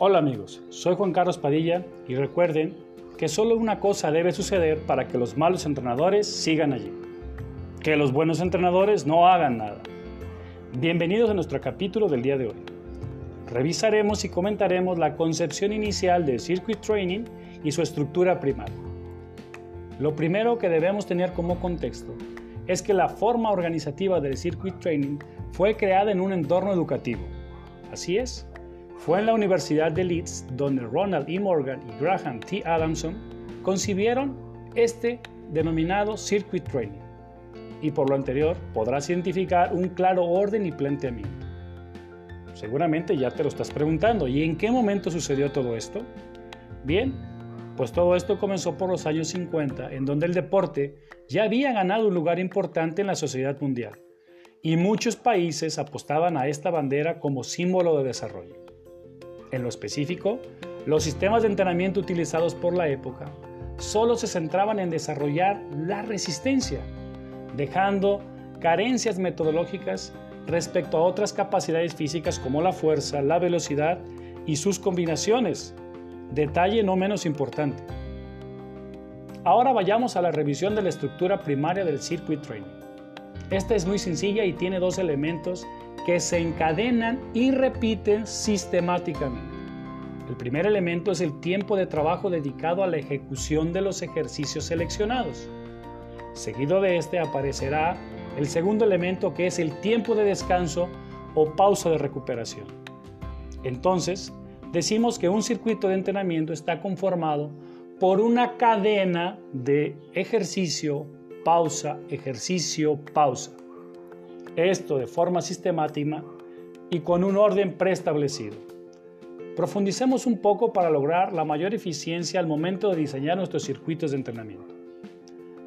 Hola amigos, soy Juan Carlos Padilla y recuerden que solo una cosa debe suceder para que los malos entrenadores sigan allí. Que los buenos entrenadores no hagan nada. Bienvenidos a nuestro capítulo del día de hoy. Revisaremos y comentaremos la concepción inicial del Circuit Training y su estructura primaria. Lo primero que debemos tener como contexto es que la forma organizativa del Circuit Training fue creada en un entorno educativo. Así es, fue en la Universidad de Leeds donde Ronald E. Morgan y Graham T. Adamson concibieron este denominado Circuit Training. Y por lo anterior podrás identificar un claro orden y planteamiento. Seguramente ya te lo estás preguntando, ¿y en qué momento sucedió todo esto? Bien, pues todo esto comenzó por los años 50, en donde el deporte ya había ganado un lugar importante en la sociedad mundial, y muchos países apostaban a esta bandera como símbolo de desarrollo. En lo específico, los sistemas de entrenamiento utilizados por la época solo se centraban en desarrollar la resistencia, dejando carencias metodológicas respecto a otras capacidades físicas como la fuerza, la velocidad y sus combinaciones, detalle no menos importante. Ahora vayamos a la revisión de la estructura primaria del Circuit Training. Esta es muy sencilla y tiene dos elementos que se encadenan y repiten sistemáticamente. El primer elemento es el tiempo de trabajo dedicado a la ejecución de los ejercicios seleccionados. Seguido de este aparecerá el segundo elemento que es el tiempo de descanso o pausa de recuperación. Entonces, decimos que un circuito de entrenamiento está conformado por una cadena de ejercicio, pausa, ejercicio, pausa. Esto de forma sistemática y con un orden preestablecido. Profundicemos un poco para lograr la mayor eficiencia al momento de diseñar nuestros circuitos de entrenamiento.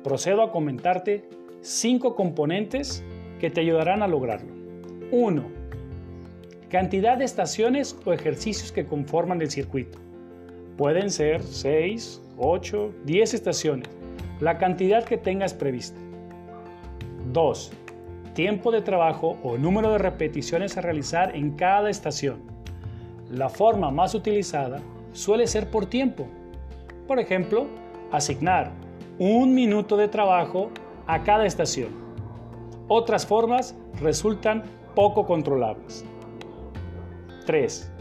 Procedo a comentarte cinco componentes que te ayudarán a lograrlo. 1 Cantidad de estaciones o ejercicios que conforman el circuito. Pueden ser 6, 8, 10 estaciones, la cantidad que tengas prevista. 2. Tiempo de trabajo o número de repeticiones a realizar en cada estación. La forma más utilizada suele ser por tiempo. Por ejemplo, asignar un minuto de trabajo a cada estación. Otras formas resultan poco controlables. 3.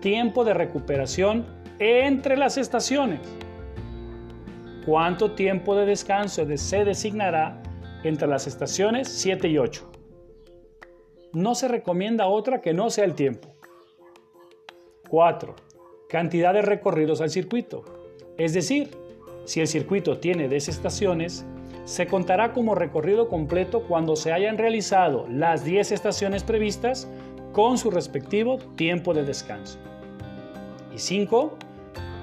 Tiempo de recuperación entre las estaciones. ¿Cuánto tiempo de descanso se designará entre las estaciones 7 y 8? No se recomienda otra que no sea el tiempo. 4. Cantidad de recorridos al circuito. Es decir, si el circuito tiene 10 estaciones, se contará como recorrido completo cuando se hayan realizado las 10 estaciones previstas con su respectivo tiempo de descanso. Y 5.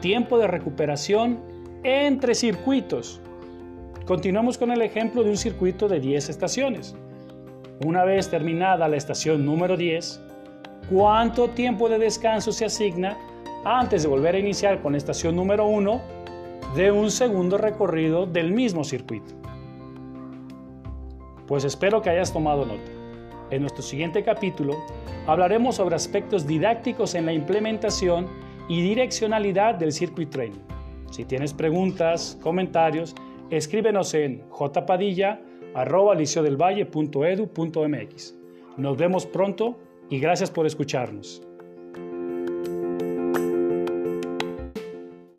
Tiempo de recuperación entre circuitos. Continuamos con el ejemplo de un circuito de 10 estaciones. Una vez terminada la estación número 10, ¿cuánto tiempo de descanso se asigna antes de volver a iniciar con la estación número 1 de un segundo recorrido del mismo circuito? Pues espero que hayas tomado nota. En nuestro siguiente capítulo hablaremos sobre aspectos didácticos en la implementación y direccionalidad del Circuit Training. Si tienes preguntas, comentarios, escríbenos en jpadilla.liciodelvalle.edu.mx. Nos vemos pronto y gracias por escucharnos.